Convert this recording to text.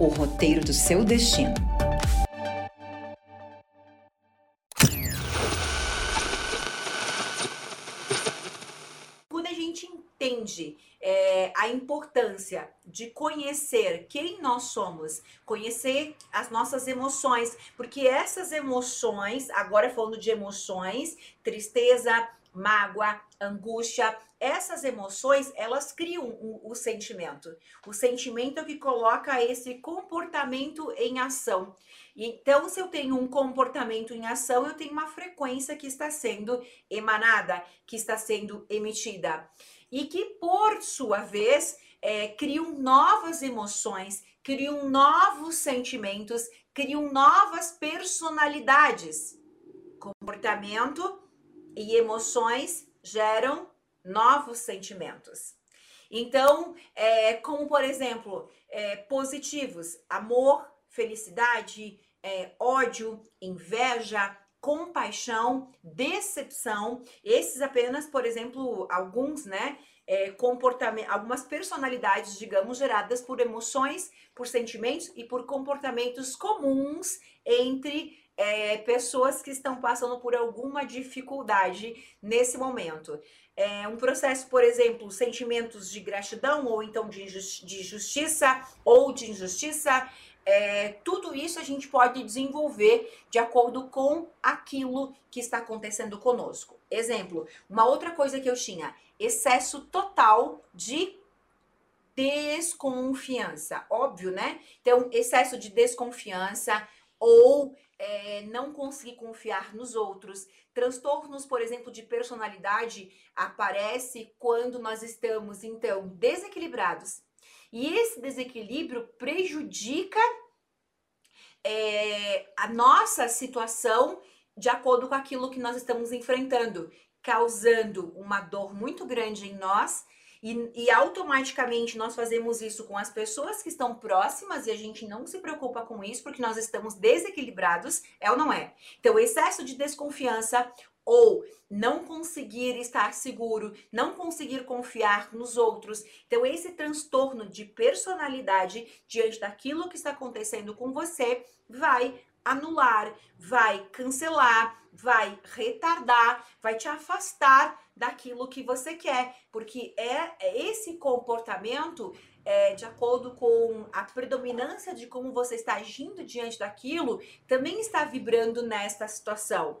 o roteiro do seu destino. Quando a gente entende é, a importância de conhecer quem nós somos, conhecer as nossas emoções, porque essas emoções, agora falando de emoções, tristeza, mágoa, angústia, essas emoções, elas criam o, o, sentimento. O sentimento é que coloca esse comportamento em ação. Então, se eu tenho um comportamento em ação, eu tenho uma frequência que está sendo emanada, que está sendo emitida. E que, por sua vez, é, criam novas emoções, criam novos sentimentos, criam novas personalidades. Comportamento e emoções geram novos sentimentos. Então, é, como por exemplo, é, positivos: amor, felicidade, é, ódio, inveja, compaixão, decepção. Esses apenas, por exemplo, alguns, né? É, comportamento, algumas personalidades, digamos, geradas por emoções, por sentimentos e por comportamentos comuns entre é, pessoas que estão passando por alguma dificuldade nesse momento. É um processo, por exemplo, sentimentos de gratidão ou então de, injusti de justiça ou de injustiça. É, tudo isso a gente pode desenvolver de acordo com aquilo que está acontecendo conosco. Exemplo, uma outra coisa que eu tinha, excesso total de desconfiança. Óbvio, né? Então, excesso de desconfiança ou é, não conseguir confiar nos outros. Transtornos, por exemplo, de personalidade aparece quando nós estamos então desequilibrados. E esse desequilíbrio prejudica é, a nossa situação de acordo com aquilo que nós estamos enfrentando, causando uma dor muito grande em nós e, e, automaticamente nós fazemos isso com as pessoas que estão próximas e a gente não se preocupa com isso porque nós estamos desequilibrados, é ou não é? Então, excesso de desconfiança ou não conseguir estar seguro, não conseguir confiar nos outros. Então, esse transtorno de personalidade diante daquilo que está acontecendo com você vai anular, vai cancelar, vai retardar, vai te afastar daquilo que você quer, porque é, é esse comportamento é, de acordo com a predominância de como você está agindo diante daquilo, também está vibrando nesta situação.